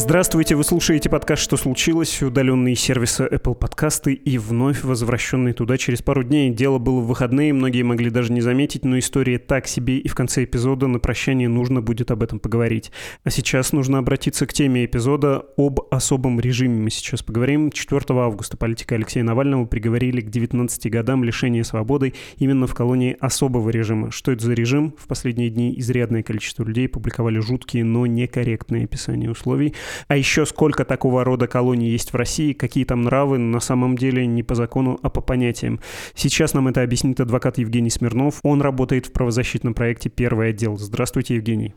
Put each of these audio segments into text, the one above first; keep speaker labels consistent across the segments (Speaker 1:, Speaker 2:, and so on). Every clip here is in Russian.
Speaker 1: Здравствуйте, вы слушаете подкаст «Что случилось?» удаленные сервисы Apple подкасты и вновь возвращенный туда через пару дней. Дело было в выходные, многие могли даже не заметить, но история так себе, и в конце эпизода на прощание нужно будет об этом поговорить. А сейчас нужно обратиться к теме эпизода об особом режиме. Мы сейчас поговорим. 4 августа политика Алексея Навального приговорили к 19 годам лишения свободы именно в колонии особого режима. Что это за режим? В последние дни изрядное количество людей публиковали жуткие, но некорректные описания условий. А еще сколько такого рода колоний есть в России, какие там нравы на самом деле не по закону, а по понятиям. Сейчас нам это объяснит адвокат Евгений Смирнов. Он работает в правозащитном проекте «Первый отдел». Здравствуйте, Евгений.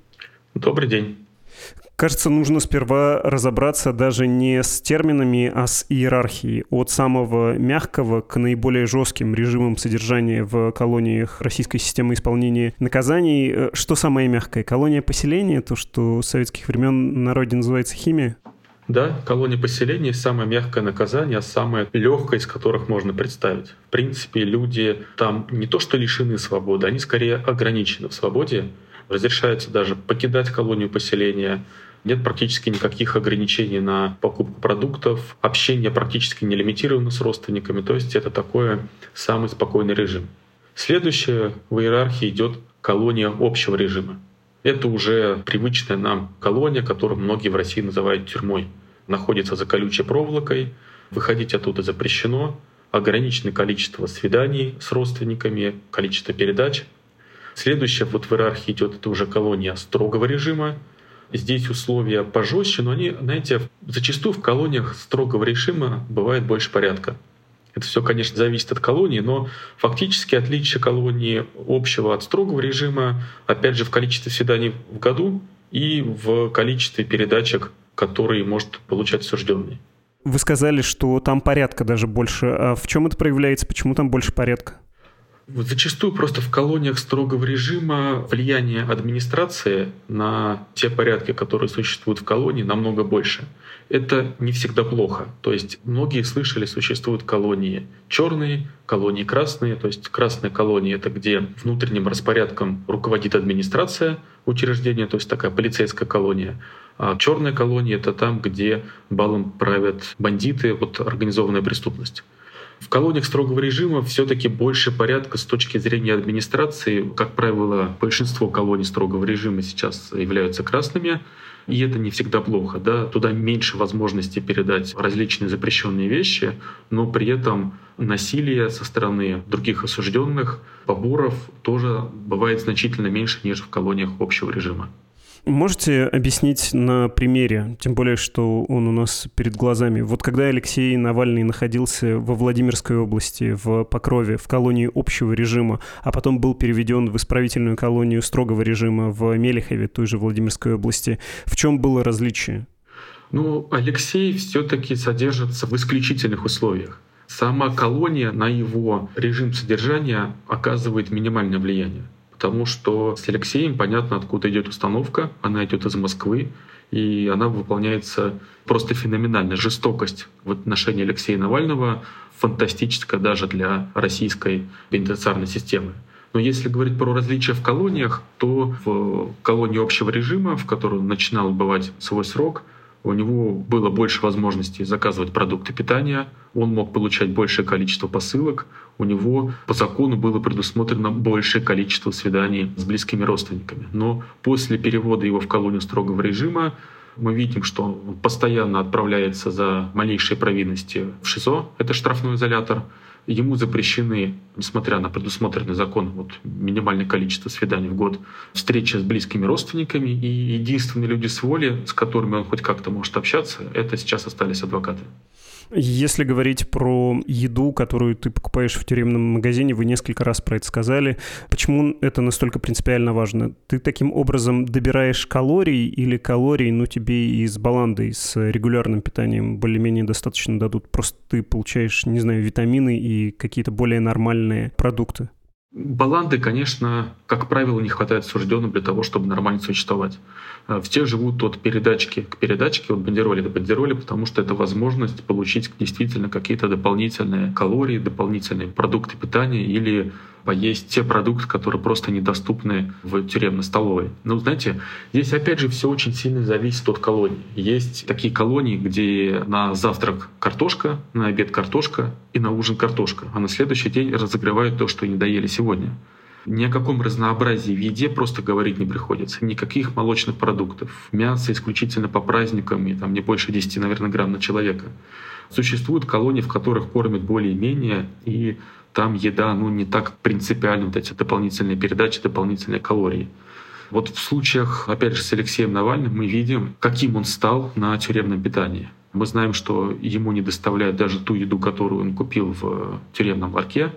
Speaker 2: Добрый день.
Speaker 1: Кажется, нужно сперва разобраться даже не с терминами, а с иерархией. От самого мягкого к наиболее жестким режимам содержания в колониях российской системы исполнения наказаний. Э, что самое мягкое? Колония поселения, то, что с советских времен на народе называется химия?
Speaker 2: Да, колония поселения — самое мягкое наказание, самое легкое из которых можно представить. В принципе, люди там не то что лишены свободы, они скорее ограничены в свободе. Разрешается даже покидать колонию поселения, нет практически никаких ограничений на покупку продуктов, общение практически не лимитировано с родственниками, то есть это такой самый спокойный режим. Следующее в иерархии идет колония общего режима. Это уже привычная нам колония, которую многие в России называют тюрьмой. Находится за колючей проволокой, выходить оттуда запрещено, ограниченное количество свиданий с родственниками, количество передач. Следующее вот в иерархии идет это уже колония строгого режима, Здесь условия пожестче, но они, знаете, зачастую в колониях строгого режима бывает больше порядка. Это все, конечно, зависит от колонии, но фактически отличие колонии общего от строгого режима, опять же, в количестве свиданий в году и в количестве передачек, которые может получать осужденный.
Speaker 1: Вы сказали, что там порядка даже больше. А в чем это проявляется? Почему там больше порядка?
Speaker 2: Зачастую просто в колониях строгого режима влияние администрации на те порядки, которые существуют в колонии, намного больше. Это не всегда плохо. То есть многие слышали, существуют колонии черные, колонии красные. То есть красная колония — это где внутренним распорядком руководит администрация учреждения, то есть такая полицейская колония. А черная колония — это там, где балом правят бандиты, вот организованная преступность. В колониях строгого режима все-таки больше порядка с точки зрения администрации. Как правило, большинство колоний строгого режима сейчас являются красными. И это не всегда плохо. Да? Туда меньше возможности передать различные запрещенные вещи, но при этом насилие со стороны других осужденных, поборов тоже бывает значительно меньше, нежели в колониях общего режима.
Speaker 1: Можете объяснить на примере, тем более, что он у нас перед глазами. Вот когда Алексей Навальный находился во Владимирской области, в Покрове, в колонии общего режима, а потом был переведен в исправительную колонию строгого режима в Мелехове, той же Владимирской области, в чем было различие?
Speaker 2: Ну, Алексей все-таки содержится в исключительных условиях. Сама колония на его режим содержания оказывает минимальное влияние потому что с Алексеем понятно, откуда идет установка. Она идет из Москвы, и она выполняется просто феноменально. Жестокость в отношении Алексея Навального фантастическая даже для российской пенитенциарной системы. Но если говорить про различия в колониях, то в колонии общего режима, в которой он начинал бывать свой срок, у него было больше возможностей заказывать продукты питания, он мог получать большее количество посылок, у него по закону было предусмотрено большее количество свиданий с близкими родственниками. Но после перевода его в колонию строгого режима мы видим, что он постоянно отправляется за малейшие провинности в ШИЗО, это штрафной изолятор, ему запрещены, несмотря на предусмотренный закон, вот, минимальное количество свиданий в год, встречи с близкими родственниками, и единственные люди с воли, с которыми он хоть как-то может общаться, это сейчас остались адвокаты.
Speaker 1: Если говорить про еду, которую ты покупаешь в тюремном магазине, вы несколько раз про это сказали. Почему это настолько принципиально важно? Ты таким образом добираешь калорий или калорий, ну, тебе из баланды, с регулярным питанием более-менее достаточно дадут? Просто ты получаешь, не знаю, витамины и какие-то более нормальные продукты.
Speaker 2: Баланды, конечно, как правило, не хватает сужденным для того, чтобы нормально существовать. Э, все живут от передачки к передачке, от бандероли до бандероли, потому что это возможность получить действительно какие-то дополнительные калории, дополнительные продукты питания или поесть те продукты, которые просто недоступны в тюремной столовой. Но, знаете, здесь опять же все очень сильно зависит от колонии. Есть такие колонии, где на завтрак картошка, на обед картошка и на ужин картошка, а на следующий день разогревают то, что не доели сегодня. Ни о каком разнообразии в еде просто говорить не приходится. Никаких молочных продуктов. Мясо исключительно по праздникам, и там не больше 10, наверное, грамм на человека. Существуют колонии, в которых кормят более-менее, и там еда ну, не так принципиально, вот эти дополнительные передачи, дополнительные калории. Вот в случаях, опять же, с Алексеем Навальным мы видим, каким он стал на тюремном питании. Мы знаем, что ему не доставляют даже ту еду, которую он купил в тюремном ларьке.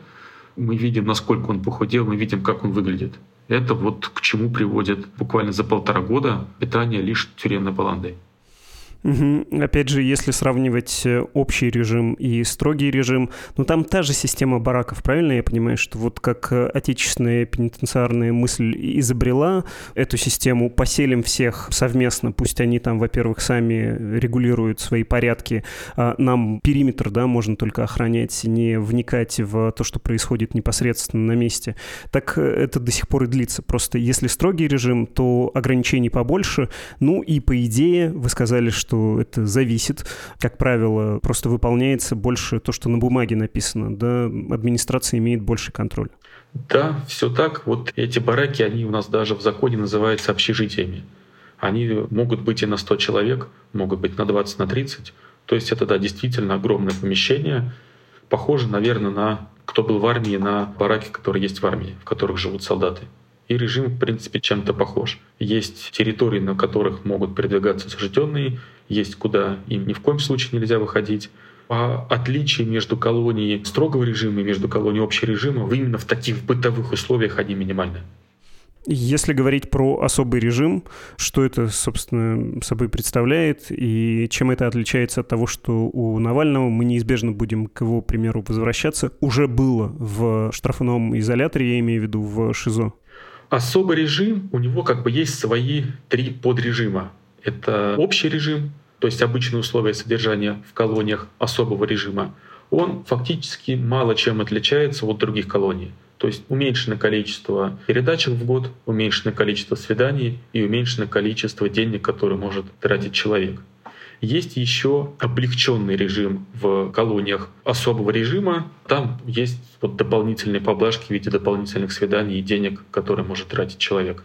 Speaker 2: Мы видим, насколько он похудел, мы видим, как он выглядит. Это вот к чему приводит буквально за полтора года питание лишь тюремной баландой.
Speaker 1: Опять же, если сравнивать э, общий режим и строгий режим, ну там та же система бараков, правильно я понимаю, что вот как э, отечественная пенитенциарная мысль изобрела эту систему, поселим всех совместно, пусть они там, во-первых, сами регулируют свои порядки, а нам периметр, да, можно только охранять, не вникать в то, что происходит непосредственно на месте. Так э, это до сих пор и длится. Просто если строгий режим, то ограничений побольше, ну и по идее, вы сказали, что что это зависит. Как правило, просто выполняется больше то, что на бумаге написано. Да, администрация имеет больше контроль.
Speaker 2: Да, все так. Вот эти бараки, они у нас даже в законе называются общежитиями. Они могут быть и на 100 человек, могут быть на 20, на 30. То есть это, да, действительно огромное помещение. Похоже, наверное, на кто был в армии, на бараки, которые есть в армии, в которых живут солдаты. И режим, в принципе, чем-то похож. Есть территории, на которых могут передвигаться осужденные, есть куда им ни в коем случае нельзя выходить. А отличие между колонией строгого режима и между колонией общего режима именно в таких бытовых условиях они минимальны.
Speaker 1: Если говорить про особый режим, что это, собственно, собой представляет и чем это отличается от того, что у Навального мы неизбежно будем к его примеру возвращаться, уже было в штрафном изоляторе, я имею в виду в ШИЗО?
Speaker 2: Особый режим, у него как бы есть свои три подрежима. Это общий режим, то есть обычные условия содержания в колониях особого режима. Он фактически мало чем отличается от других колоний. То есть уменьшенное количество передачек в год, уменьшенное количество свиданий и уменьшенное количество денег, которые может тратить человек. Есть еще облегченный режим в колониях особого режима. Там есть вот дополнительные поблажки в виде дополнительных свиданий и денег, которые может тратить человек.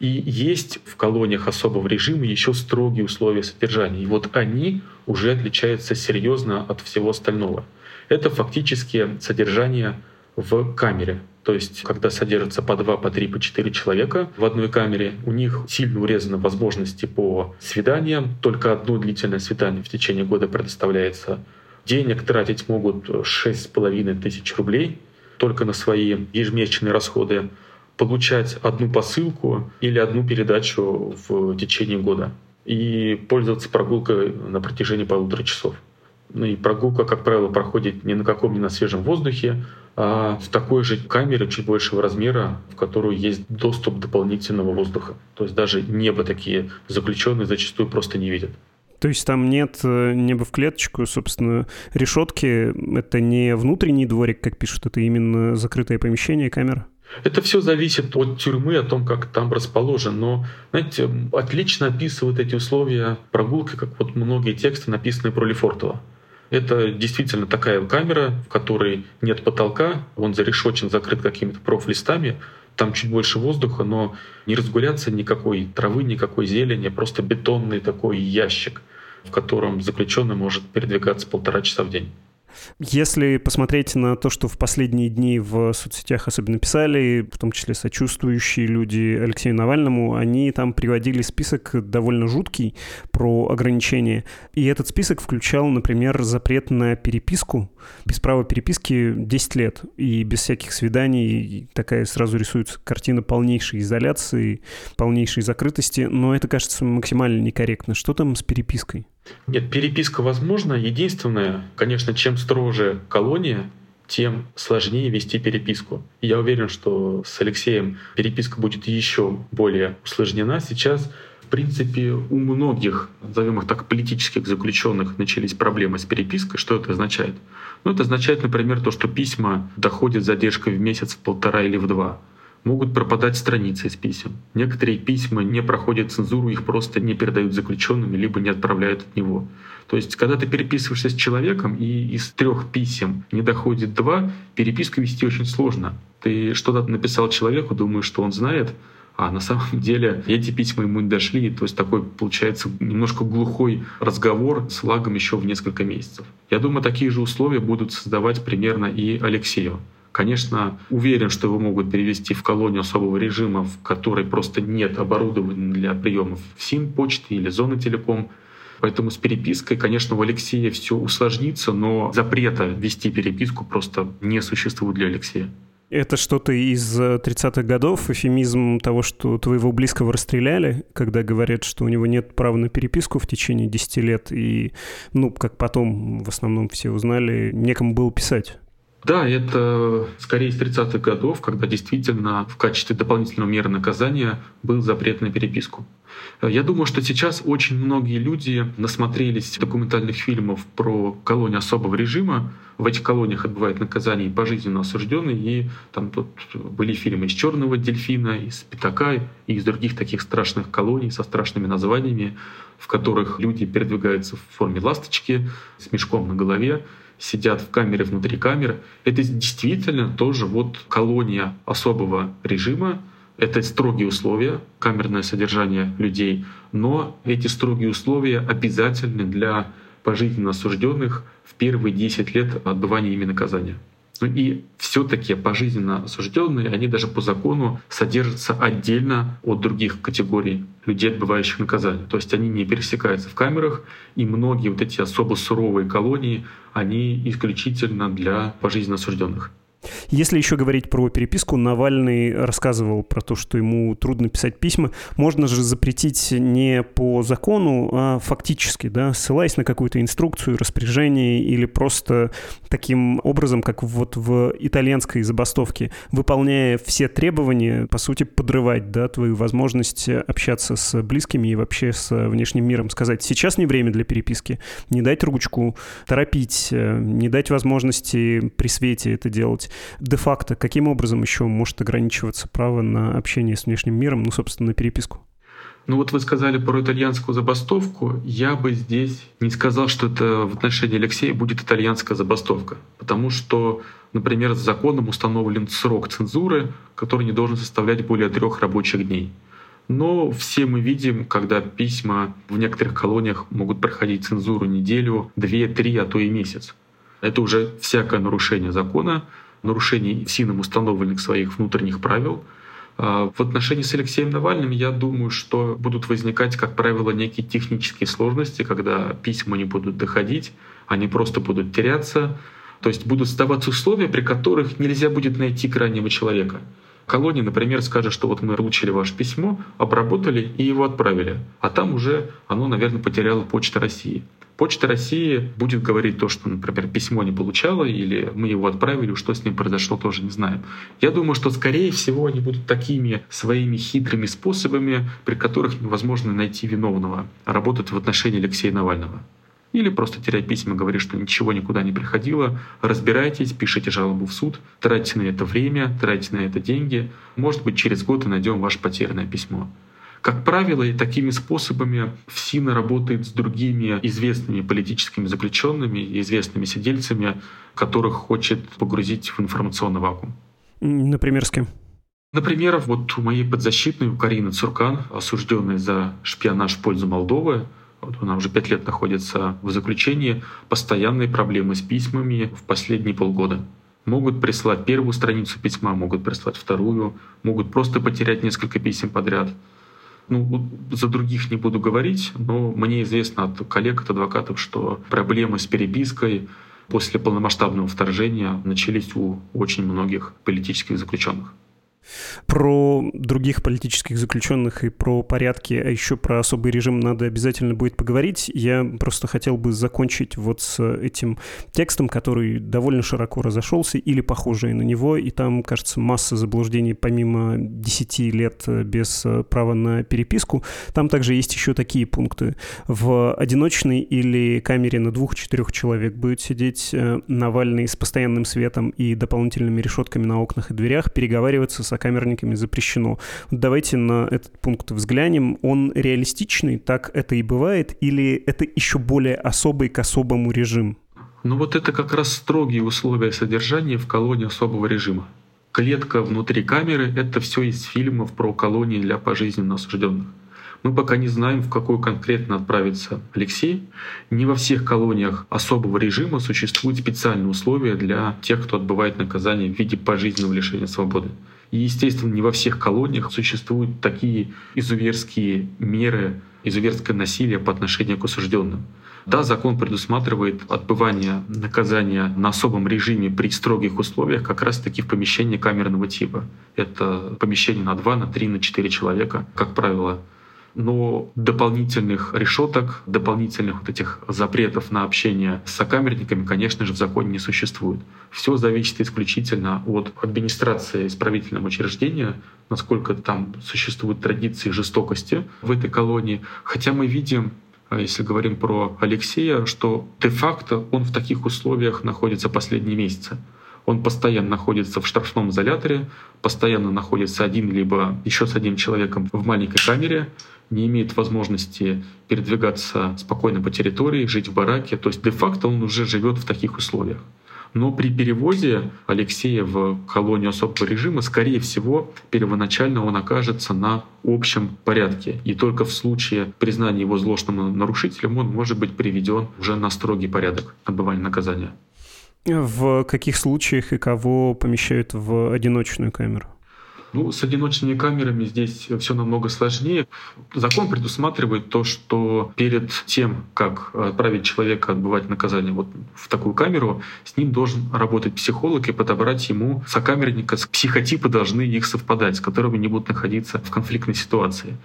Speaker 2: И есть в колониях особого режима еще строгие условия содержания. И вот они уже отличаются серьезно от всего остального. Это фактически содержание в камере. То есть, когда содержатся по два, по три, по четыре человека в одной камере, у них сильно урезаны возможности по свиданиям. Только одно длительное свидание в течение года предоставляется. Денег тратить могут шесть с половиной тысяч рублей только на свои ежемесячные расходы получать одну посылку или одну передачу в течение года и пользоваться прогулкой на протяжении полутора часов. Ну и прогулка, как правило, проходит не на каком, не на свежем воздухе, а в такой же камере чуть большего размера, в которую есть доступ дополнительного воздуха. То есть даже небо такие заключенные зачастую просто не видят.
Speaker 1: То есть там нет э, неба в клеточку, собственно, решетки — это не внутренний дворик, как пишут, это именно закрытое помещение, камера?
Speaker 2: Это все зависит от тюрьмы, о том, как там расположен. Но, знаете, отлично описывают эти условия прогулки, как вот многие тексты, написанные про Лефортово. Это действительно такая камера, в которой нет потолка, он зарешочен, закрыт какими-то профлистами, там чуть больше воздуха, но не разгуляться никакой травы, никакой зелени, просто бетонный такой ящик, в котором заключенный может передвигаться полтора часа в день.
Speaker 1: Если посмотреть на то, что в последние дни в соцсетях особенно писали, в том числе сочувствующие люди Алексею Навальному, они там приводили список довольно жуткий про ограничения. И этот список включал, например, запрет на переписку. Без права переписки 10 лет. И без всяких свиданий такая сразу рисуется картина полнейшей изоляции, полнейшей закрытости. Но это кажется максимально некорректно. Что там с перепиской?
Speaker 2: Нет, переписка возможна. Единственное, конечно, чем строже колония, тем сложнее вести переписку. Я уверен, что с Алексеем переписка будет еще более усложнена. Сейчас, в принципе, у многих, назовем их так, политических заключенных начались проблемы с перепиской. Что это означает? Ну, это означает, например, то, что письма доходят с задержкой в месяц, в полтора или в два. Могут пропадать страницы из писем. Некоторые письма не проходят цензуру, их просто не передают заключенным, либо не отправляют от него. То есть, когда ты переписываешься с человеком, и из трех писем не доходит два, переписку вести очень сложно. Ты что-то написал человеку, думаешь, что он знает, а на самом деле эти письма ему не дошли. То есть такой получается немножко глухой разговор с лагом еще в несколько месяцев. Я думаю, такие же условия будут создавать примерно и Алексею. Конечно, уверен, что его могут перевести в колонию особого режима, в которой просто нет оборудования для приемов в СИМ, почты или зоны телеком. Поэтому с перепиской, конечно, у Алексея все усложнится, но запрета вести переписку просто не существует для Алексея.
Speaker 1: Это что-то из 30-х годов, эфемизм того, что твоего близкого расстреляли, когда говорят, что у него нет права на переписку в течение 10 лет, и, ну, как потом в основном все узнали, некому было писать.
Speaker 2: Да, это скорее из 30-х годов, когда действительно в качестве дополнительного меры наказания был запрет на переписку. Я думаю, что сейчас очень многие люди насмотрелись документальных фильмов про колонии особого режима. В этих колониях отбывают наказание пожизненно осужденные, и там тут были фильмы из Черного дельфина, из Пятака и из других таких страшных колоний со страшными названиями, в которых люди передвигаются в форме ласточки с мешком на голове, сидят в камере внутри камеры. Это действительно тоже вот колония особого режима, это строгие условия, камерное содержание людей, но эти строгие условия обязательны для пожизненно осужденных в первые 10 лет отбывания ими наказания. Ну и все-таки пожизненно осужденные, они даже по закону содержатся отдельно от других категорий людей, отбывающих наказание. То есть они не пересекаются в камерах, и многие вот эти особо суровые колонии, они исключительно для пожизненно осужденных.
Speaker 1: Если еще говорить про переписку, Навальный рассказывал про то, что ему трудно писать письма. Можно же запретить не по закону, а фактически, да, ссылаясь на какую-то инструкцию, распоряжение или просто таким образом, как вот в итальянской забастовке, выполняя все требования, по сути, подрывать, да, твою возможность общаться с близкими и вообще с внешним миром. Сказать, сейчас не время для переписки, не дать ручку, торопить, не дать возможности при свете это делать де-факто каким образом еще может ограничиваться право на общение с внешним миром, ну, собственно, на переписку?
Speaker 2: Ну вот вы сказали про итальянскую забастовку. Я бы здесь не сказал, что это в отношении Алексея будет итальянская забастовка. Потому что, например, законом установлен срок цензуры, который не должен составлять более трех рабочих дней. Но все мы видим, когда письма в некоторых колониях могут проходить цензуру неделю, две, три, а то и месяц. Это уже всякое нарушение закона, нарушений СИНом установленных своих внутренних правил. А, в отношении с Алексеем Навальным я думаю, что будут возникать, как правило, некие технические сложности, когда письма не будут доходить, они просто будут теряться. То есть будут создаваться условия, при которых нельзя будет найти крайнего человека. Колония, например, скажет, что вот мы получили ваше письмо, обработали и его отправили. А там уже оно, наверное, потеряло Почта России. Почта России будет говорить то, что, например, письмо не получала, или мы его отправили, что с ним произошло, тоже не знаем. Я думаю, что, скорее всего, они будут такими своими хитрыми способами, при которых невозможно найти виновного, работать в отношении Алексея Навального. Или просто терять письма, говорить, что ничего никуда не приходило. Разбирайтесь, пишите жалобу в суд, тратьте на это время, тратьте на это деньги. Может быть, через год и найдем ваше потерянное письмо. Как правило, и такими способами ФСИНа работает с другими известными политическими заключенными, известными сидельцами, которых хочет погрузить в информационный вакуум.
Speaker 1: Например, с кем?
Speaker 2: Например, вот у моей подзащитной, у Карины Цуркан, осужденной за шпионаж в пользу Молдовы, вот она уже пять лет находится в заключении, постоянные проблемы с письмами в последние полгода. Могут прислать первую страницу письма, могут прислать вторую, могут просто потерять несколько писем подряд. Ну, за других не буду говорить, но мне известно от коллег, от адвокатов, что проблемы с перепиской после полномасштабного вторжения начались у очень многих политических заключенных.
Speaker 1: Про других политических заключенных и про порядки, а еще про особый режим надо обязательно будет поговорить. Я просто хотел бы закончить вот с этим текстом, который довольно широко разошелся или похожий на него, и там, кажется, масса заблуждений помимо 10 лет без права на переписку. Там также есть еще такие пункты. В одиночной или камере на двух-четырех человек будет сидеть э, Навальный с постоянным светом и дополнительными решетками на окнах и дверях, переговариваться с сокамерниками запрещено. Давайте на этот пункт взглянем. Он реалистичный, так это и бывает, или это еще более особый к особому режим?
Speaker 2: Ну вот это как раз строгие условия содержания в колонии особого режима. Клетка внутри камеры — это все из фильмов про колонии для пожизненно осужденных. Мы пока не знаем, в какую конкретно отправится Алексей. Не во всех колониях особого режима существуют специальные условия для тех, кто отбывает наказание в виде пожизненного лишения свободы. И, естественно, не во всех колониях существуют такие изуверские меры, изуверское насилие по отношению к осужденным. Да, закон предусматривает отбывание наказания на особом режиме при строгих условиях как раз-таки в помещении камерного типа. Это помещение на 2, на 3, на 4 человека, как правило но дополнительных решеток, дополнительных вот этих запретов на общение с сокамерниками, конечно же, в законе не существует. Все зависит исключительно от администрации исправительного учреждения, насколько там существуют традиции жестокости в этой колонии. Хотя мы видим а если говорим про Алексея, что де-факто он в таких условиях находится последние месяцы. Он постоянно находится в штрафном изоляторе, постоянно находится один либо еще с одним человеком в маленькой камере, не имеет возможности передвигаться спокойно по территории, жить в бараке. То есть де-факто он уже живет в таких условиях. Но при переводе Алексея в колонию особого режима, скорее всего, первоначально он окажется на общем порядке. И только в случае признания его злостным нарушителем он может быть приведен уже на строгий порядок отбывания наказания.
Speaker 1: В каких случаях и кого помещают в одиночную камеру?
Speaker 2: Ну, с одиночными камерами здесь все намного сложнее. Закон предусматривает то, что перед тем, как отправить человека отбывать наказание вот в такую камеру, с ним должен работать психолог и подобрать ему сокамерника. Психотипы должны их совпадать, с которыми не будут находиться в конфликтной ситуации.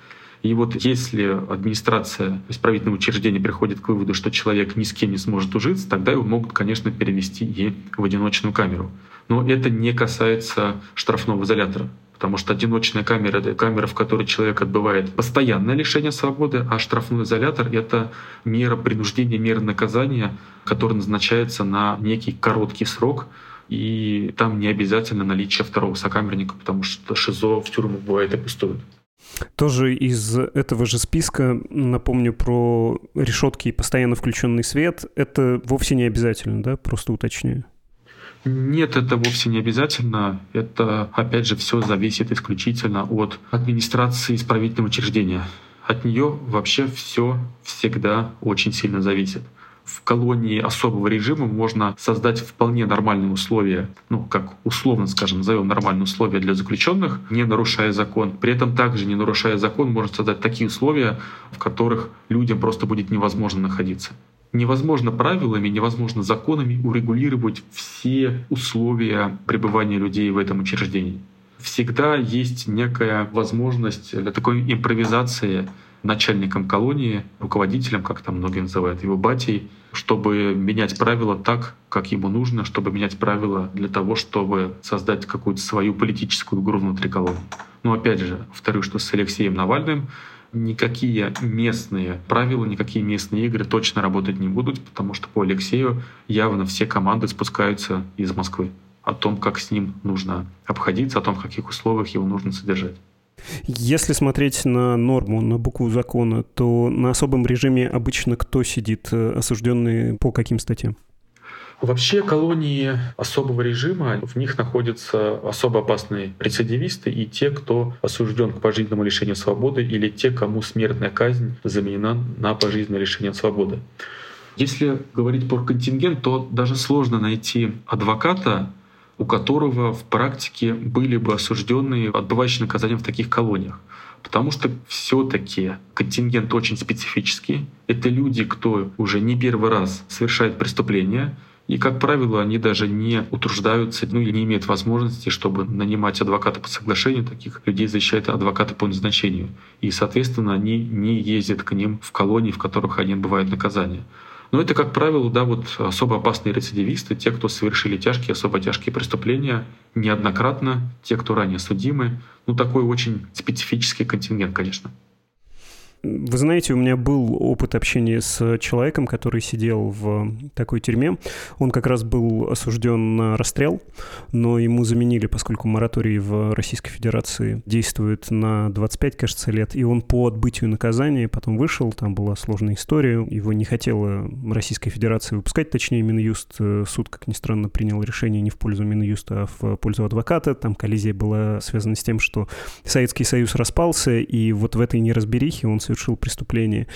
Speaker 2: И вот если администрация исправительного учреждения приходит к выводу, что человек ни с кем не сможет ужиться, тогда его могут, конечно, перевести и в одиночную камеру. Но это не касается штрафного изолятора. Потому что одиночная камера — это камера, в которой человек отбывает постоянное лишение свободы, а штрафной изолятор — это мера принуждения, мера наказания, которая назначается на некий короткий срок, и там не обязательно наличие второго сокамерника, потому что ШИЗО в тюрьму бывает и пустует.
Speaker 1: Тоже из этого же списка напомню про решетки и постоянно включенный свет. Это вовсе не обязательно, да? Просто уточняю.
Speaker 2: Нет, это вовсе не обязательно. Это, опять же, все зависит исключительно от администрации исправительного учреждения. От нее вообще все всегда очень сильно зависит. В колонии особого режима можно создать вполне нормальные условия, ну, как условно, скажем, назовем нормальные условия для заключенных, не нарушая закон. При этом также, не нарушая закон, можно создать такие условия, в которых людям просто будет невозможно находиться невозможно правилами, невозможно законами урегулировать все условия пребывания людей в этом учреждении. Всегда есть некая возможность для такой импровизации начальником колонии, руководителем, как там многие называют его батей, чтобы менять правила так, как ему нужно, чтобы менять правила для того, чтобы создать какую-то свою политическую игру внутри колонии. Но опять же, повторю, что с Алексеем Навальным никакие местные правила, никакие местные игры точно работать не будут, потому что по Алексею явно все команды спускаются из Москвы о том, как с ним нужно обходиться, о том, в каких условиях его нужно содержать.
Speaker 1: Если смотреть на норму, на букву закона, то на особом режиме обычно кто сидит, э, осужденные по каким статьям?
Speaker 2: Вообще колонии особого режима, в них находятся особо опасные рецидивисты и те, кто осужден к пожизненному лишению свободы или те, кому смертная казнь заменена на пожизненное лишение свободы. Если говорить про контингент, то даже сложно найти адвоката, у которого в практике были бы осужденные, отбывающие наказание в таких колониях. Потому что все-таки контингент очень специфический. Это люди, кто уже не первый раз совершает преступления, И, как правило, они даже не утруждаются, ну или не имеют возможности, чтобы нанимать адвоката по соглашению. Таких людей защищают адвокаты по назначению. И, соответственно, они не ездят к ним в колонии, в которых они отбывают наказание. Но это, как правило, да, вот особо опасные рецидивисты, те, кто совершили тяжкие, особо тяжкие преступления неоднократно, те, кто ранее судимы. Ну, такой очень специфический контингент, конечно.
Speaker 1: Вы знаете, у меня был опыт общения с человеком, который сидел в такой тюрьме. Он как раз был осужден на расстрел, но ему заменили, поскольку мораторий в Российской Федерации действует на 25, кажется, лет, и он по отбытию наказания потом вышел, там была сложная история, его не хотела Российская Федерация выпускать, точнее Минюст. Суд, как ни странно, принял решение не в пользу Минюста, а в пользу адвоката. Там коллизия была связана с тем, что Советский Союз распался, и вот в этой неразберихе он совершил совершил преступление.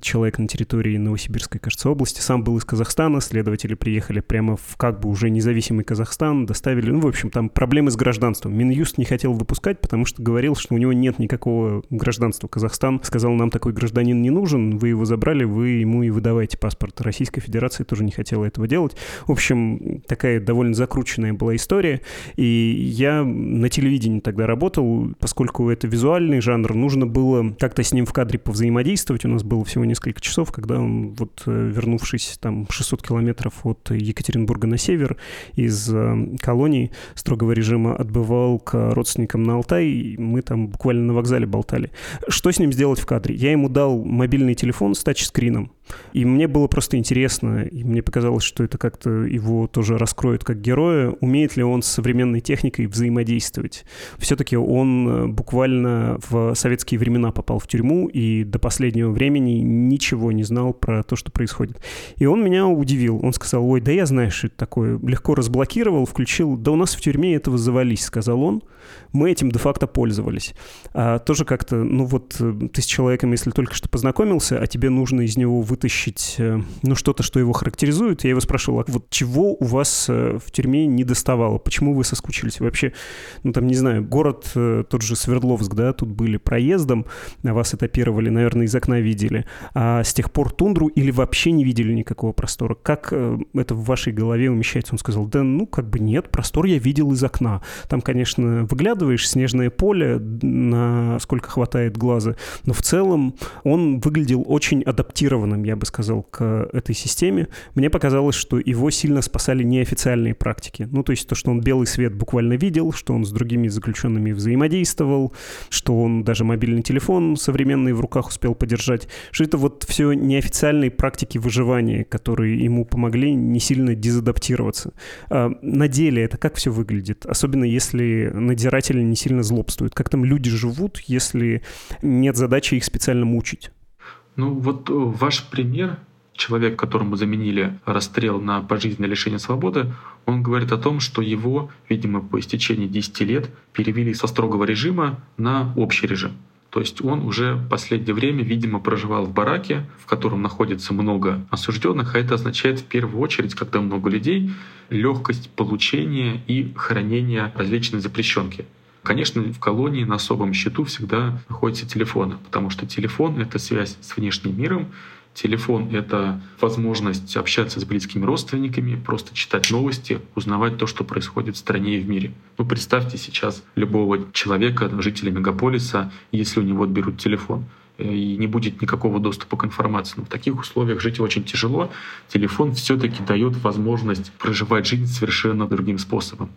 Speaker 1: человек на территории Новосибирской, кажется, области. Сам был из Казахстана, следователи приехали прямо в как бы уже независимый Казахстан, доставили... Ну, в общем, там проблемы с гражданством. Минюст не хотел выпускать, потому что говорил, что у него нет никакого гражданства. Казахстан сказал, нам такой гражданин не нужен, вы его забрали, вы ему и выдавайте паспорт. Российская Федерация тоже не хотела этого делать. В общем, такая довольно закрученная была история. И я на телевидении тогда работал, поскольку это визуальный жанр, нужно было как-то с ним в кадре повзаимодействовать. У нас было всего несколько часов, когда он, вот э, вернувшись там 600 километров от Екатеринбурга на север из э, колонии строгого режима отбывал к родственникам на Алтай, и мы там буквально на вокзале болтали. Что с ним сделать в кадре? Я ему дал мобильный телефон с тачскрином, и мне было просто интересно, и мне показалось, что это как-то его тоже раскроет как героя. Умеет ли он с современной техникой взаимодействовать? Все-таки он э, буквально в советские времена попал в тюрьму и до последнего времени ничего не знал про то, что происходит. И он меня удивил. Он сказал, ой, да я что это такое. Легко разблокировал, включил. Да у нас в тюрьме этого завались, сказал он мы этим де-факто пользовались. А тоже как-то, ну вот э, ты с человеком, если только что познакомился, а тебе нужно из него вытащить, э, ну что-то, что его характеризует, я его спрашивал, а вот чего у вас э, в тюрьме не доставало, почему вы соскучились? Вообще, ну там, не знаю, город тот же Свердловск, да, тут были проездом, а вас этапировали, наверное, из окна видели, а с тех пор тундру или вообще не видели никакого простора? Как это в вашей голове умещается? Он сказал, да ну как бы нет, простор я видел из окна. Там, конечно, выглядывает показываешь снежное поле, на сколько хватает глаза, но в целом он выглядел очень адаптированным, я бы сказал, к этой системе. Мне показалось, что его сильно спасали неофициальные практики. Ну, то есть то, что он белый свет буквально видел, что он с другими заключенными взаимодействовал, что он даже мобильный телефон современный в руках успел подержать, что это вот все неофициальные практики выживания, которые ему помогли не сильно дезадаптироваться. А на деле это как все выглядит? Особенно если надзиратель не сильно злобствуют? Как там люди живут, если нет задачи их специально мучить?
Speaker 2: Ну вот э, ваш пример, человек, которому заменили расстрел на пожизненное лишение свободы, он говорит о том, что его, видимо, по истечении 10 лет перевели со строгого режима на общий режим. То есть он уже в последнее время, видимо, проживал в бараке, в котором находится много осужденных, а это означает в первую очередь, когда много людей, легкость получения и хранения различной запрещенки. Конечно, в колонии на особом счету всегда находятся телефоны, потому что телефон — это связь с внешним миром, Телефон — это возможность общаться с близкими родственниками, просто читать новости, узнавать то, что происходит в стране и в мире. Ну, представьте сейчас любого человека, жителя мегаполиса, если у него отберут телефон э, и не будет никакого доступа к информации. Но в таких условиях жить очень тяжело. Телефон все-таки дает возможность проживать жизнь совершенно другим способом.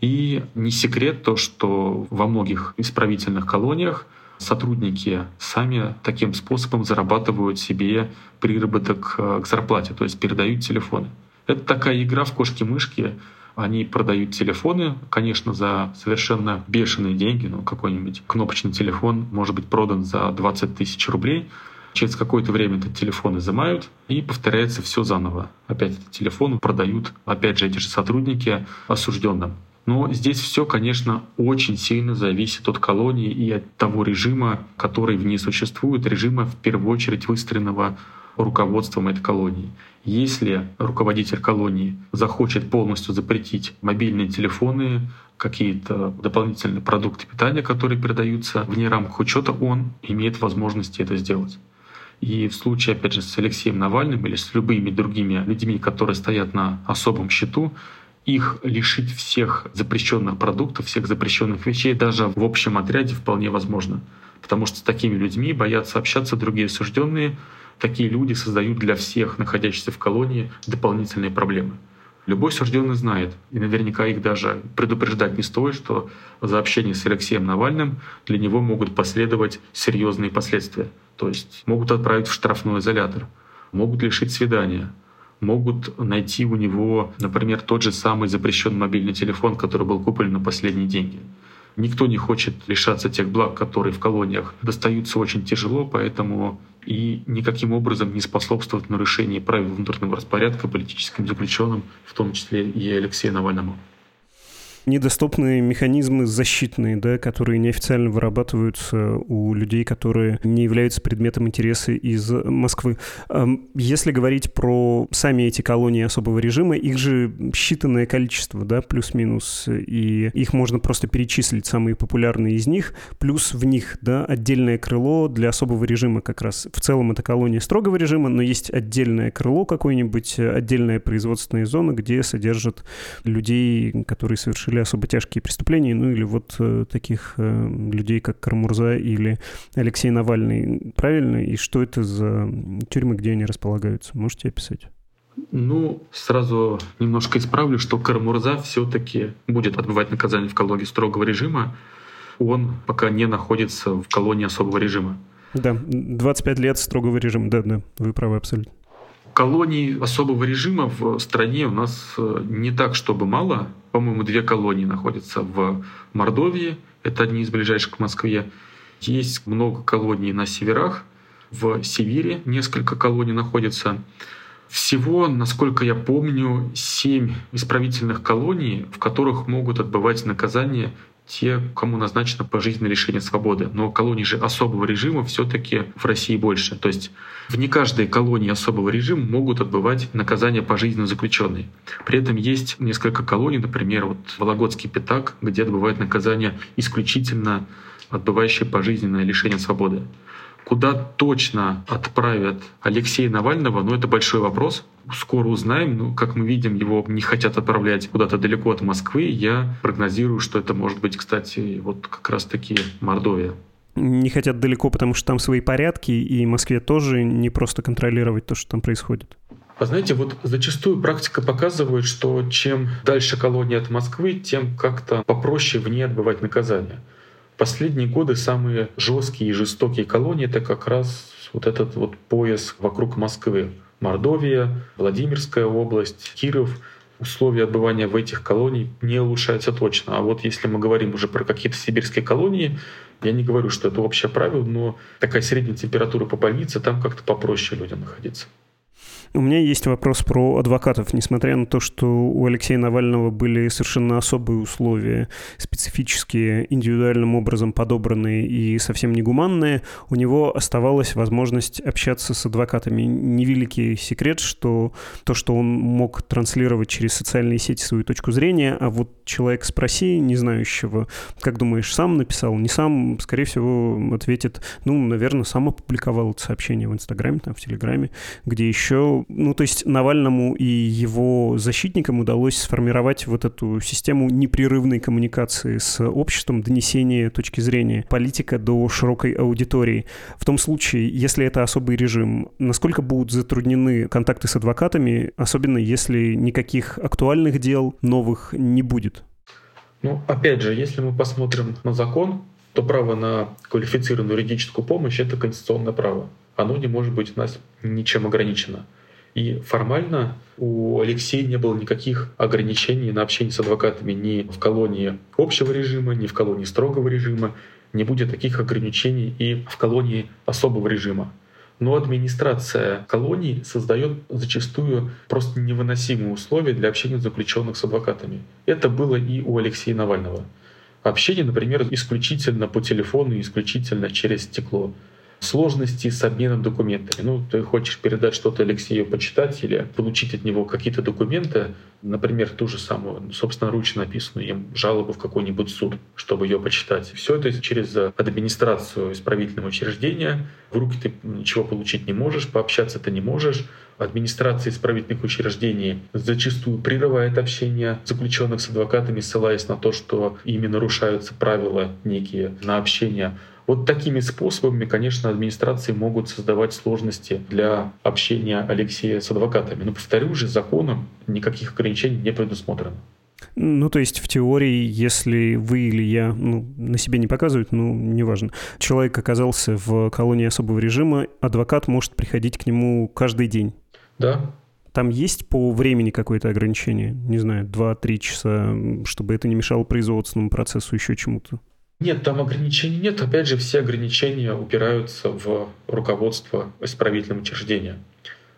Speaker 2: И не секрет то, что во многих исправительных колониях сотрудники сами таким способом зарабатывают себе приработок э, к зарплате, то есть передают телефоны. Это такая игра в кошки-мышки. Они продают телефоны, конечно, за совершенно бешеные деньги. Ну, какой-нибудь кнопочный телефон может быть продан за 20 тысяч рублей. Через какое-то время этот телефон изымают, и повторяется все заново. Опять этот телефон продают, опять же, эти же сотрудники осужденным. Но здесь все, конечно, очень сильно зависит от колонии и от того режима, который в ней существует, режима в первую очередь выстроенного руководством этой колонии. Если руководитель колонии захочет полностью запретить мобильные телефоны, какие-то дополнительные продукты питания, которые передаются вне рамок учета, он имеет возможность это сделать. И в случае, опять же, с Алексеем Навальным или с любыми другими людьми, которые стоят на особом счету, их лишить всех запрещенных продуктов, всех запрещенных вещей даже в общем отряде вполне возможно. Потому что с такими людьми боятся общаться другие осужденные. Такие люди создают для всех, находящихся в колонии, дополнительные проблемы. Любой осужденный знает, и наверняка их даже предупреждать не стоит, что за общение с Алексеем Навальным для него могут последовать серьезные последствия. То есть могут отправить в штрафной изолятор, могут лишить свидания, могут найти у него, например, тот же самый запрещенный мобильный телефон, который был куплен на последние деньги. Никто не хочет лишаться тех благ, которые в колониях достаются очень тяжело, поэтому и никаким образом не способствует нарушению правил внутреннего распорядка политическим заключенным, в том числе и Алексею Навальному
Speaker 1: недоступны механизмы защитные, да, которые неофициально вырабатываются у людей, которые не являются предметом интереса из Москвы. Если говорить про сами эти колонии особого режима, их же считанное количество, да, плюс-минус, и их можно просто перечислить, самые популярные из них, плюс в них, да, отдельное крыло для особого режима как раз. В целом это колония строгого режима, но есть отдельное крыло какое-нибудь, отдельная производственная зона, где содержат людей, которые совершили совершили особо тяжкие преступления, ну или вот э, таких э, людей, как Кармурза или Алексей Навальный. Правильно? И что это за тюрьмы, где они располагаются? Можете описать?
Speaker 2: Ну, сразу немножко исправлю, что Кармурза все-таки будет отбывать наказание в колонии строгого режима. Он пока не находится в колонии особого режима.
Speaker 1: Да, 25 лет строгого режима, да, да, вы правы абсолютно.
Speaker 2: Колоний особого режима в стране у нас э, не так, чтобы мало. По-моему, две колонии находятся в Мордовии, это одни из ближайших к Москве. Есть много колоний на северах, в Сибири несколько колоний находится. Всего, насколько я помню, семь исправительных колоний, в которых могут отбывать наказание те, кому назначено пожизненное лишение свободы. Но колоний же особого режима все-таки в России больше. То есть в не каждой колонии особого режима могут отбывать наказание пожизненно заключенные. При этом есть несколько колоний, например, вот Вологодский Пятак, где отбывают наказание исключительно отбывающие пожизненное лишение свободы. Куда точно отправят Алексея Навального, ну это большой вопрос. Скоро узнаем. Ну, как мы видим, его не хотят отправлять куда-то далеко от Москвы. Я прогнозирую, что это может быть, кстати, вот как раз-таки Мордовия
Speaker 1: не хотят далеко, потому что там свои порядки, и Москве тоже не просто контролировать то, что там происходит.
Speaker 2: А знаете, вот зачастую практика показывает, что чем дальше колония от Москвы, тем как-то попроще в ней отбывать наказание последние годы самые жесткие и жестокие колонии — это как раз вот этот вот пояс вокруг Москвы. Мордовия, Владимирская область, Киров. Условия отбывания в этих колониях не улучшаются точно. А вот если мы говорим уже про какие-то сибирские колонии, я не говорю, что это общее правило, но такая средняя температура по больнице, там как-то попроще людям находиться.
Speaker 1: У меня есть вопрос про адвокатов. Несмотря на то, что у Алексея Навального были совершенно особые условия, специфические, индивидуальным образом подобранные и совсем негуманные, у него оставалась возможность общаться с адвокатами. Невеликий секрет, что то, что он мог транслировать через социальные сети свою точку зрения, а вот человек спроси, не знающего, как думаешь, сам написал, не сам, скорее всего, ответит, ну, наверное, сам опубликовал это сообщение в Инстаграме, там, в Телеграме, где еще ну, то есть Навальному и его защитникам удалось сформировать вот эту систему непрерывной коммуникации с обществом, донесения точки зрения политика до широкой аудитории. В том случае, если это особый режим, насколько будут затруднены контакты с адвокатами, особенно если никаких актуальных дел новых не будет?
Speaker 2: Ну, опять же, если мы посмотрим на закон, то право на квалифицированную юридическую помощь — это конституционное право. Оно не может быть у нас ничем ограничено. И формально у Алексея не было никаких ограничений на общение с адвокатами ни в колонии общего режима, ни в колонии строгого режима. Не будет таких ограничений и в колонии особого режима. Но администрация колоний создает зачастую просто невыносимые условия для общения заключенных с адвокатами. Это было и у Алексея Навального. Общение, например, исключительно по телефону, исключительно через стекло. Сложности с обменом документами. Ну, ты хочешь передать что-то Алексею почитать или получить от него какие-то документы, например, ту же самую, собственно, ручно написанную им жалобу в какой-нибудь суд, чтобы ее почитать. Все это через администрацию исправительного учреждения. В руки ты ничего получить не можешь, пообщаться ты не можешь. Администрация исправительных учреждений зачастую прерывает общение заключенных с адвокатами, ссылаясь на то, что ими нарушаются правила некие на общение. Вот такими способами, конечно, администрации могут создавать сложности для общения Алексея с адвокатами. Но, повторю же, законом никаких ограничений не предусмотрено.
Speaker 1: Ну, то есть в теории, если вы или я, ну, на себе не показывают, ну, неважно, человек оказался в колонии особого режима, адвокат может приходить к нему каждый день.
Speaker 2: Да,
Speaker 1: там есть по времени какое-то ограничение? Не знаю, 2-3 часа, чтобы это не мешало производственному процессу, еще чему-то?
Speaker 2: Нет, там ограничений нет. Опять же, все ограничения упираются в руководство исправительного учреждения.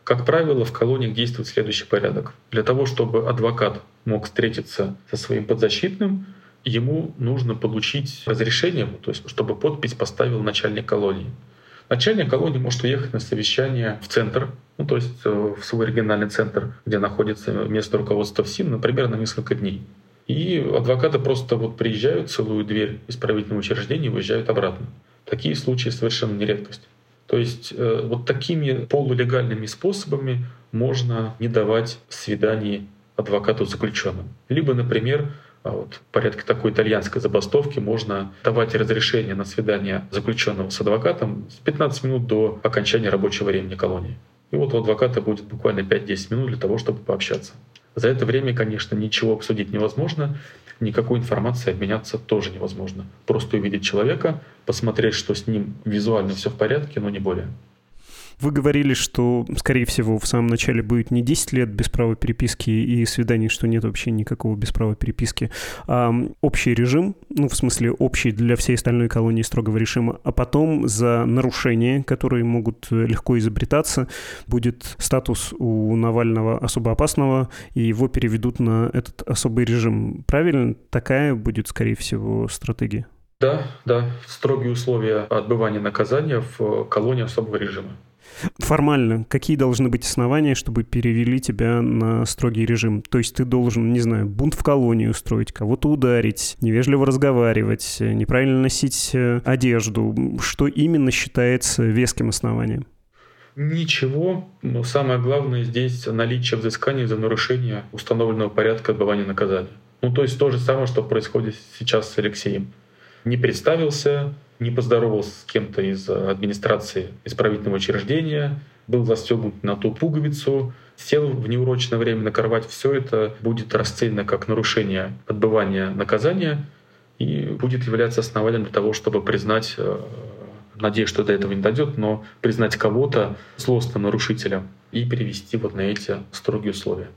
Speaker 2: Как правило, в колониях действует следующий порядок. Для того, чтобы адвокат мог встретиться со своим подзащитным, ему нужно получить разрешение, то есть чтобы подпись поставил начальник колонии. Начальник колонии может уехать на совещание в центр, ну, то есть э, в свой региональный центр, где находится место руководства ФСИН, например, на несколько дней. И адвокаты просто вот приезжают, целую дверь исправительного учреждения и уезжают обратно. Такие случаи совершенно не редкость. То есть э, вот такими полулегальными способами можно не давать свиданий адвокату заключенным. Либо, например, а вот в порядке такой итальянской забастовки можно давать разрешение на свидание заключенного с адвокатом с 15 минут до окончания рабочего времени колонии. И вот у адвоката будет буквально 5-10 минут для того, чтобы пообщаться. За это время, конечно, ничего обсудить невозможно, никакой информации обменяться тоже невозможно. Просто увидеть человека, посмотреть, что с ним визуально все в порядке, но не более.
Speaker 1: Вы говорили, что, скорее всего, в самом начале будет не 10 лет без права переписки и свиданий, что нет вообще никакого без права переписки, а общий режим, ну, в смысле, общий для всей остальной колонии строгого режима, а потом за нарушения, которые могут легко изобретаться, будет статус у Навального особо опасного, и его переведут на этот особый режим. Правильно? Такая будет, скорее всего, стратегия.
Speaker 2: Да, да, строгие условия отбывания наказания в колонии особого режима.
Speaker 1: Формально, какие должны быть основания, чтобы перевели тебя на строгий режим? То есть ты должен, не знаю, бунт в колонии устроить, кого-то ударить, невежливо разговаривать, неправильно носить э, одежду. Что именно считается веским основанием?
Speaker 2: Ничего, но самое главное здесь наличие взыскания за нарушение установленного порядка отбывания наказания. Ну, то есть то же самое, что происходит сейчас с Алексеем. Не представился, не поздоровался с кем-то из э, администрации исправительного учреждения, был застегнут на ту пуговицу, сел в неурочное время на кровать, все это будет расценено как нарушение отбывания наказания и будет являться основанием для того, чтобы признать, э, надеюсь, что до этого не дойдет, но признать кого-то злостным нарушителем и перевести вот на эти строгие условия.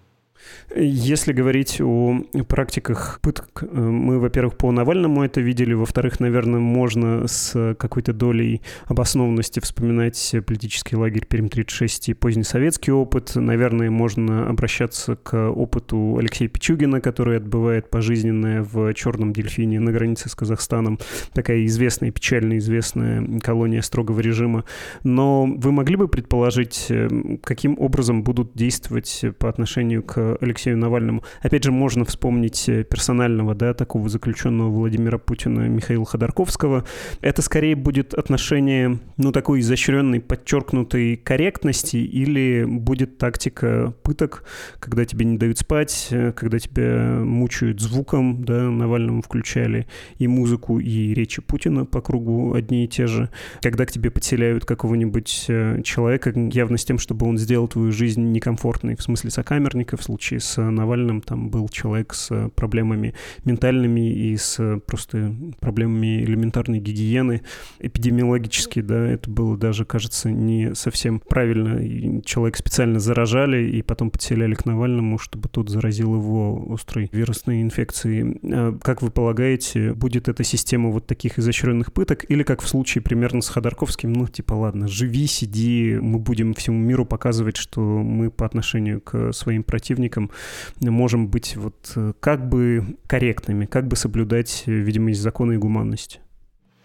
Speaker 1: Если говорить о практиках пыток, э, мы, во-первых, по Навальному это видели, во-вторых, наверное, можно с какой-то долей обоснованности вспоминать политический лагерь Перм-36 и поздний советский опыт. Наверное, можно обращаться к опыту Алексея Пичугина, который отбывает пожизненное в Черном дельфине на границе с Казахстаном. Такая известная, печально известная колония строгого режима. Но вы могли бы предположить, э, каким образом будут действовать по отношению к Алексею Навальному. Опять же, можно вспомнить э, персонального, да, такого заключенного Владимира Путина Михаила Ходорковского. Это скорее будет отношение, ну, такой изощренной, подчеркнутой корректности или будет тактика пыток, когда тебе не дают спать, э, когда тебя мучают звуком, да, Навальному включали и музыку, и речи Путина по кругу одни и те же, когда к тебе подселяют какого-нибудь э, человека явно с тем, чтобы он сделал твою жизнь некомфортной, в смысле сокамерника, в случае с Навальным там был человек с проблемами ментальными и с просто проблемами элементарной гигиены, эпидемиологически, да, это было даже, кажется, не совсем правильно. Человек специально заражали и потом подселяли к Навальному, чтобы тот заразил его острой вирусной инфекцией. А как вы полагаете, будет эта система вот таких изощренных пыток или как в случае примерно с Ходорковским, ну, типа, ладно, живи, сиди, мы будем всему миру показывать, что мы по отношению к своим противникам политикам можем быть вот э, как бы корректными, как бы соблюдать видимость закона и гуманность?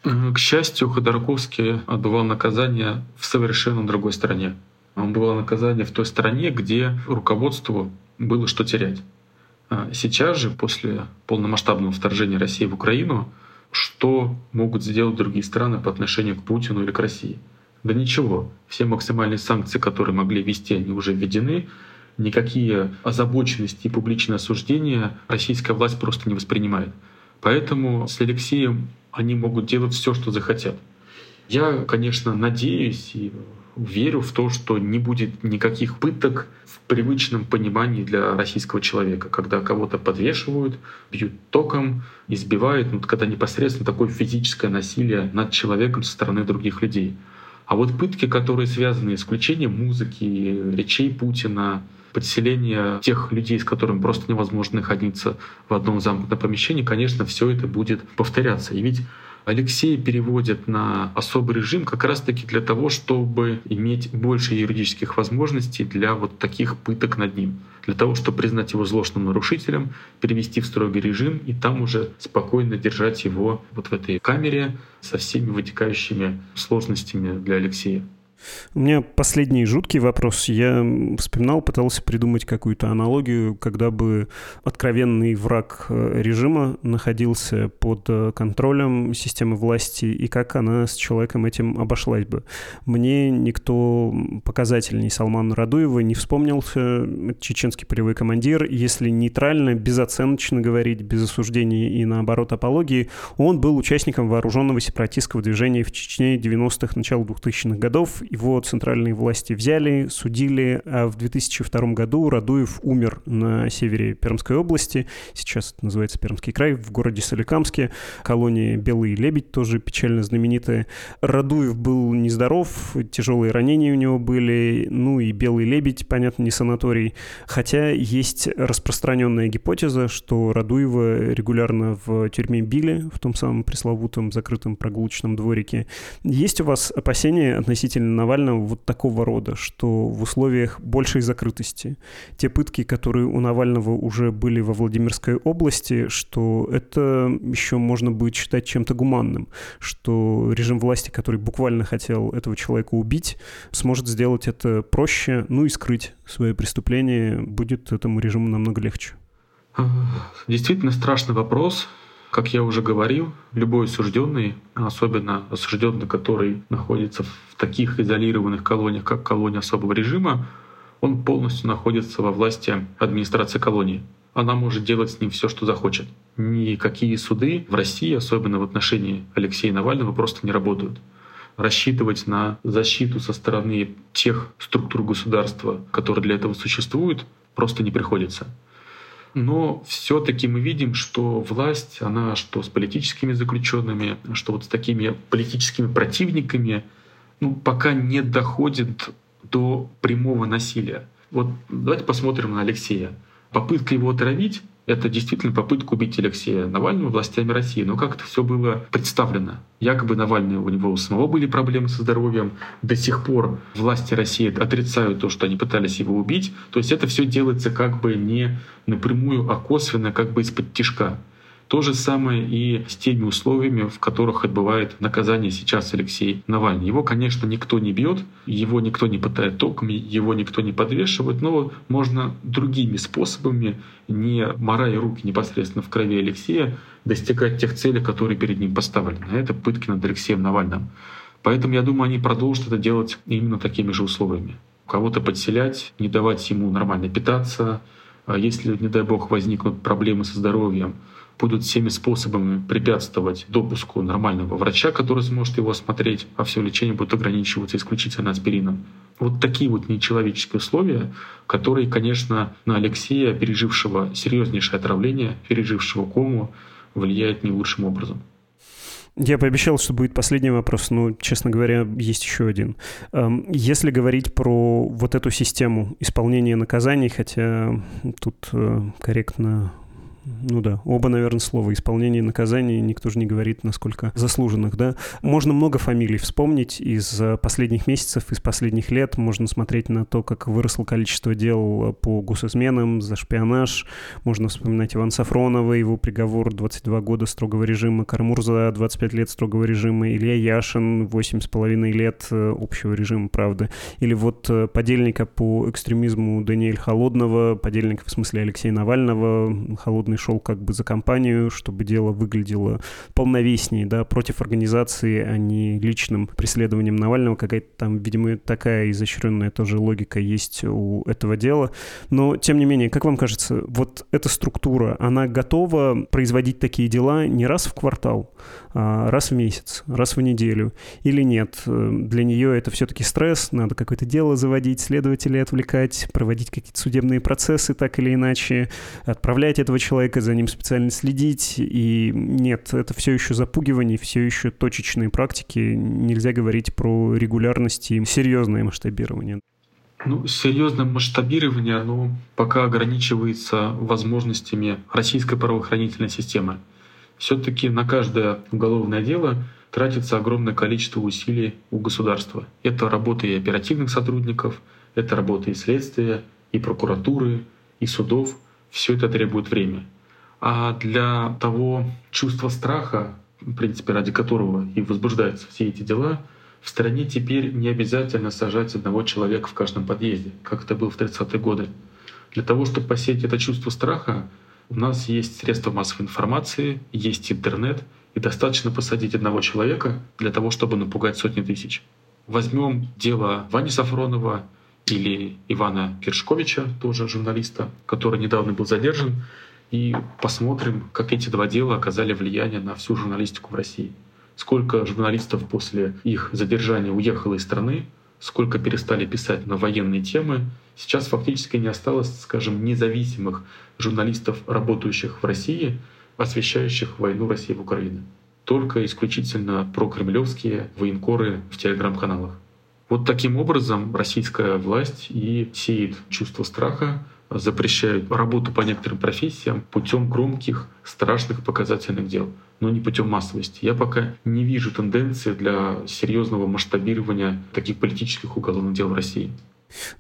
Speaker 2: К счастью, Ходорковский отбывал наказание в совершенно другой стране. Он отбывал наказание в той стране, где руководству было что терять. А сейчас же, после полномасштабного вторжения России в Украину, что могут сделать другие страны по отношению к Путину или к России? Да ничего. Все максимальные санкции, которые могли ввести, они уже введены. Никакие озабоченности и публичные осуждения российская власть просто не воспринимает. Поэтому с Алексеем они могут делать все, что захотят. Я, конечно, надеюсь и верю в то, что не будет никаких пыток в привычном понимании для российского человека, когда кого-то подвешивают, бьют током, избивают, ну, когда непосредственно такое физическое насилие над человеком со стороны других людей. А вот пытки, которые связаны с включением музыки, речей Путина, подселение тех людей, с которыми просто невозможно находиться в одном замкнутом помещении, конечно, все это будет повторяться. И ведь Алексей переводит на особый режим как раз-таки для того, чтобы иметь больше юридических возможностей для вот таких пыток над ним. Для того, чтобы признать его злостным нарушителем, перевести в строгий режим и там уже спокойно держать его вот в этой камере со всеми вытекающими сложностями для Алексея.
Speaker 1: У меня последний жуткий вопрос. Я вспоминал, пытался придумать какую-то аналогию, когда бы откровенный враг э, режима находился под э, контролем системы власти и как она с человеком этим обошлась бы. Мне никто показательней Салмана Радуева не вспомнился, чеченский полевой командир. Если нейтрально, безоценочно говорить, без осуждения и наоборот апологии, он был участником вооруженного сепаратистского движения в Чечне 90-х, начала 2000-х годов его центральные власти взяли, судили, а в 2002 году Радуев умер на севере Пермской области, сейчас это называется Пермский край, в городе Соликамске, колония Белый Лебедь, тоже печально знаменитая. Радуев был нездоров, тяжелые ранения у него были, ну и Белый Лебедь, понятно, не санаторий, хотя есть распространенная гипотеза, что Радуева регулярно в тюрьме били, в том самом пресловутом закрытом прогулочном дворике. Есть у вас опасения относительно Навального вот такого рода, что в условиях большей закрытости те пытки, которые у Навального уже были во Владимирской области, что это еще можно будет считать чем-то гуманным, что режим власти, который буквально хотел этого человека убить, сможет сделать это проще, ну и скрыть свое преступление, будет этому режиму намного легче.
Speaker 2: Действительно страшный вопрос. Как я уже говорил, любой осужденный, особенно осужденный, который находится в таких изолированных колониях, как колония особого режима, он полностью находится во власти администрации колонии. Она может делать с ним все, что захочет. Никакие суды в России, особенно в отношении Алексея Навального, просто не работают. Рассчитывать на защиту со стороны тех структур государства, которые для этого существуют, просто не приходится но все-таки мы видим, что власть, она что с политическими заключенными, что вот с такими политическими противниками, ну, пока не доходит до прямого насилия. Вот давайте посмотрим на Алексея. Попытка его отравить это действительно попытка убить Алексея Навального властями России. Но как это все было представлено? Якобы Навальный, у него у самого были проблемы со здоровьем. До сих пор власти России отрицают то, что они пытались его убить. То есть это все делается как бы не напрямую, а косвенно, как бы из-под тишка. То же самое и с теми условиями, в которых отбывает наказание сейчас Алексей Навальный. Его, конечно, никто не бьет, его никто не пытает токами, его никто не подвешивает, но можно другими способами, не морая руки непосредственно в крови Алексея, достигать тех целей, которые перед ним поставлены. А это пытки над Алексеем Навальным. Поэтому я думаю, они продолжат это делать именно такими же условиями. Кого-то подселять, не давать ему нормально питаться. А если, не дай бог, возникнут проблемы со здоровьем, будут всеми способами препятствовать допуску нормального врача, который сможет его осмотреть, а все лечение будет ограничиваться исключительно аспирином. Вот такие вот нечеловеческие условия, которые, конечно, на Алексея, пережившего серьезнейшее отравление, пережившего кому, влияют не лучшим образом.
Speaker 1: Я пообещал, что будет последний вопрос, но, честно говоря, есть еще один. Эм, если говорить про вот эту систему исполнения наказаний, хотя тут э, корректно Ну да, оба, наверное, слова. Исполнение наказаний никто же не говорит, насколько заслуженных, да. Можно много фамилий вспомнить из э, последних месяцев, из последних лет. Можно смотреть на то, как выросло количество дел по госизменам, за шпионаж. Можно вспоминать Ивана Сафронова, его приговор 22 года строгого режима, Кармурза 25 лет строгого режима, Илья Яшин 8,5 лет э, общего режима, правда. Или вот э, подельника по экстремизму Даниэль Холодного, подельника в смысле Алексея Навального, Холодный шел как бы за компанию, чтобы дело выглядело полновеснее, да, против организации, а не личным преследованием Навального. Какая-то там, видимо, такая изощренная тоже логика есть у этого дела. Но, тем не менее, как вам кажется, вот эта структура, она готова производить такие дела не раз в квартал, а раз в месяц, раз в неделю? Или нет? Для нее это все-таки стресс, надо какое-то дело заводить, следователей отвлекать, проводить какие-то судебные процессы так или иначе, отправлять этого человека, за ним специально следить. И нет, это все еще запугивание, все еще точечные практики. Нельзя говорить про регулярность и серьезное масштабирование.
Speaker 2: Ну, серьезное масштабирование, оно пока ограничивается возможностями российской правоохранительной системы. Все-таки на каждое уголовное дело тратится огромное количество усилий у государства. Это работа и оперативных сотрудников, это работа и следствия, и прокуратуры, и судов. Все это требует времени. А для того чувства страха, в принципе, ради которого и возбуждаются все эти дела, в стране теперь не обязательно сажать одного человека в каждом подъезде, как это было в 30-е годы. Для того, чтобы посеять это чувство страха, у нас есть средства массовой информации, есть интернет, и достаточно посадить одного человека для того, чтобы напугать сотни тысяч. Возьмем дело Вани Сафронова или Ивана Киршковича, тоже журналиста, который недавно был задержан и посмотрим, как эти два дела оказали влияние на всю журналистику в России. Сколько журналистов после их задержания уехало из страны, сколько перестали писать на военные темы. Сейчас фактически не осталось, скажем, независимых журналистов, работающих в России, освещающих войну России в Украине. Только исключительно прокремлевские военкоры в телеграм-каналах. Вот таким образом российская власть и сеет чувство страха, запрещают работу по некоторым профессиям путем громких, страшных показательных дел, но не путем массовости. Я пока не вижу тенденции для серьезного масштабирования таких политических уголовных дел в России.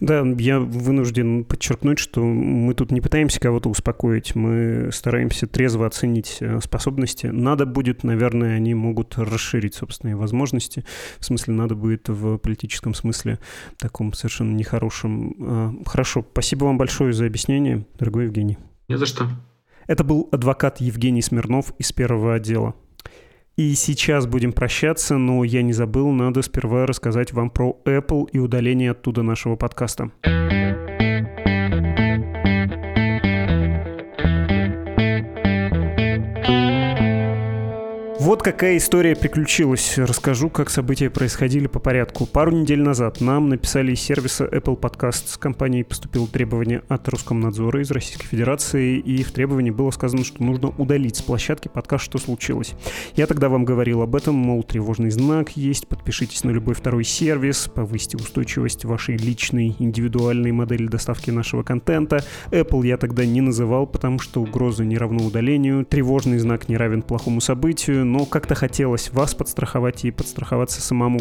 Speaker 1: Да, я вынужден подчеркнуть, что мы тут не пытаемся кого-то успокоить, мы стараемся трезво оценить э, способности. Надо будет, наверное, они могут расширить собственные возможности. В смысле, надо будет в политическом смысле таком совершенно нехорошем. Э, хорошо, спасибо вам большое за объяснение, дорогой Евгений.
Speaker 2: Не за что.
Speaker 1: Это был адвокат Евгений Смирнов из первого отдела. И сейчас будем прощаться, но я не забыл, надо сперва рассказать вам про Apple и удаление оттуда нашего подкаста. Вот какая история приключилась. Расскажу, как события происходили по порядку. Пару недель назад нам написали из сервиса Apple Podcast. С компанией поступило требование от Роскомнадзора из Российской Федерации, и в требовании было сказано, что нужно удалить с площадки подкаст «Что случилось?». Я тогда вам говорил об этом, мол, тревожный знак есть, подпишитесь на любой второй сервис, повысьте устойчивость вашей личной индивидуальной модели доставки нашего контента. Apple я тогда не называл, потому что угроза не равна удалению, тревожный знак не равен плохому событию, но как-то хотелось вас подстраховать и подстраховаться самому.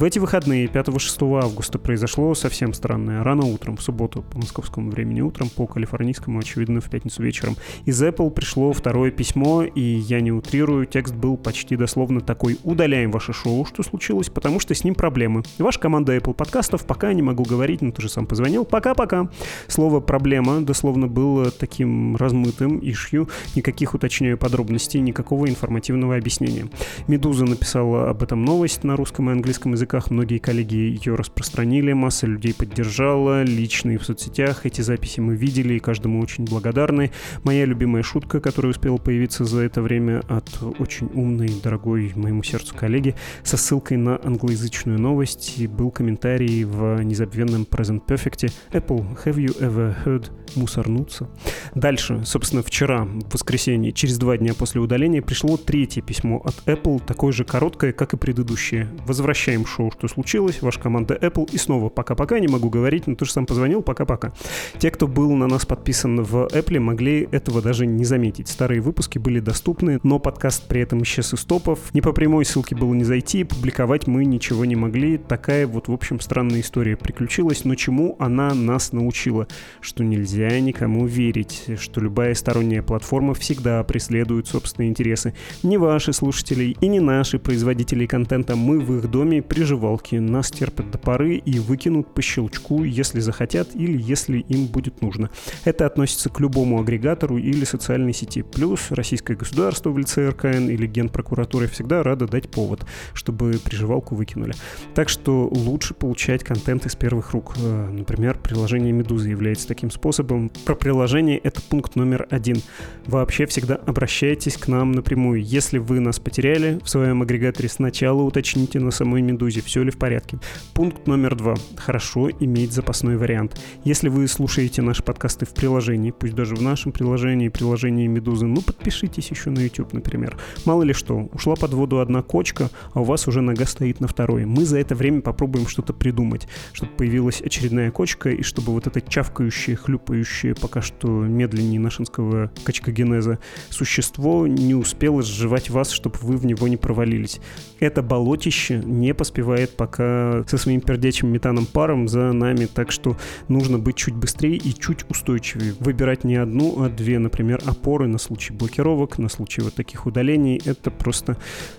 Speaker 1: В эти выходные 5-6 августа произошло совсем странное. Рано утром, в субботу по московскому времени утром, по калифорнийскому, очевидно, в пятницу вечером. Из Apple пришло второе письмо, и я не утрирую, текст был почти дословно такой «Удаляем ваше шоу, что случилось, потому что с ним проблемы. Ваша команда Apple подкастов, пока не могу говорить, но ты же сам позвонил, пока-пока». Слово «проблема» дословно было таким размытым, ишью, никаких, уточняю, подробностей, никакого информативного объяснения. «Медуза» написала об этом новость на русском и английском языке, языках. Многие коллеги ее распространили, масса людей поддержала, лично и в соцсетях. Эти записи мы видели, и каждому очень благодарны. Моя любимая шутка, которая успела появиться за это время от очень умной, дорогой моему сердцу коллеги, со ссылкой на англоязычную новость, и был комментарий в незабвенном Present Perfect Apple, have you ever heard мусорнуться? Дальше, собственно, вчера, в воскресенье, через два дня после удаления, пришло третье письмо от Apple, такое же короткое, как и предыдущее. Возвращаем шоу «Что случилось?», ваша команда Apple. И снова пока-пока, не могу говорить, но ты же сам позвонил, пока-пока. Те, кто был на нас подписан в Apple, могли этого даже не заметить. Старые выпуски были доступны, но подкаст при этом исчез из топов. Не по прямой ссылке было не зайти, публиковать мы ничего не могли. Такая вот, в общем, странная история приключилась, но чему она нас научила? Что нельзя никому верить, что любая сторонняя платформа всегда преследует собственные интересы. Не ваши слушатели и не наши производители контента. Мы в их доме приживалки. Нас терпят до поры и выкинут по щелчку, если захотят или если им будет нужно. Это относится к любому агрегатору или социальной сети. Плюс российское государство в лице РКН или генпрокуратуры всегда рада дать повод, чтобы приживалку выкинули. Так что лучше получать контент из первых рук. Э, например, приложение «Медуза» является таким способом. Про приложение это пункт номер один. Вообще всегда обращайтесь к нам напрямую. Если вы нас потеряли в своем агрегаторе, сначала уточните на самой «Медузе», все ли в порядке. Пункт номер два. Хорошо иметь запасной вариант. Если вы слушаете наши подкасты в приложении, пусть даже в нашем приложении, приложении «Медузы», ну подпишитесь еще на YouTube, например. Мало ли что, ушла под воду одна кочка, а у вас уже нога стоит на второй. Мы за это время попробуем что-то придумать, чтобы появилась очередная кочка, и чтобы вот это чавкающее, хлюпающее, пока что медленнее нашинского качкогенеза существо не успело сживать вас, чтобы вы в него не провалились. Это болотище не поспевает пока со своим пердячим метаном паром за нами, так что нужно быть чуть быстрее и чуть устойчивее. Выбирать не одну, а две, например, опоры на случай блокировок, на случай вот таких удалений. Это просто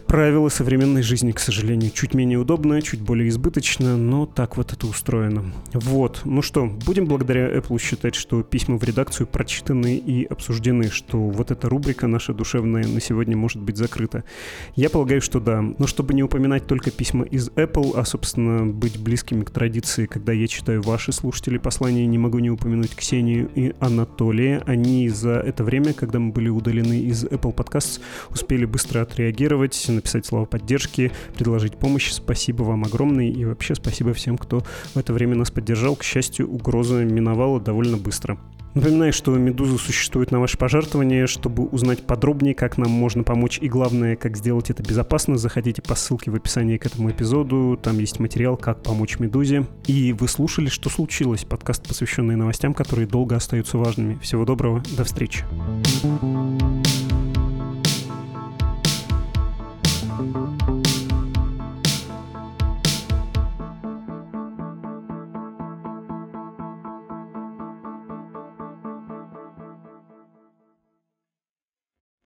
Speaker 1: правило современной жизни, к сожалению. Чуть менее удобно, чуть более избыточно, но так вот это устроено. Вот. Ну что, будем благодаря Apple считать, что письма в редакцию прочитаны и обсуждены, что вот эта рубрика наша душевная на сегодня может быть закрыта. Я полагаю, что да. Но чтобы не упоминать только письма из Apple, а, собственно, быть близкими к традиции, когда я читаю ваши слушатели послания, не могу не упомянуть Ксению и Анатолия. Они за это время, когда мы были удалены из Apple Podcasts, успели быстро отреагировать, написать слова поддержки, предложить помощь. Спасибо вам огромное и вообще спасибо всем, кто в это время нас поддержал. К счастью, угроза миновала довольно быстро. Напоминаю, что «Медуза» существует на ваше пожертвование, Чтобы узнать подробнее, как нам можно помочь и, главное, как сделать это безопасно, заходите по ссылке в описании к этому эпизоду. Там есть материал «Как помочь Медузе». И вы слушали «Что случилось?» подкаст, посвященный новостям, которые долго остаются важными. Всего доброго, до встречи. thank you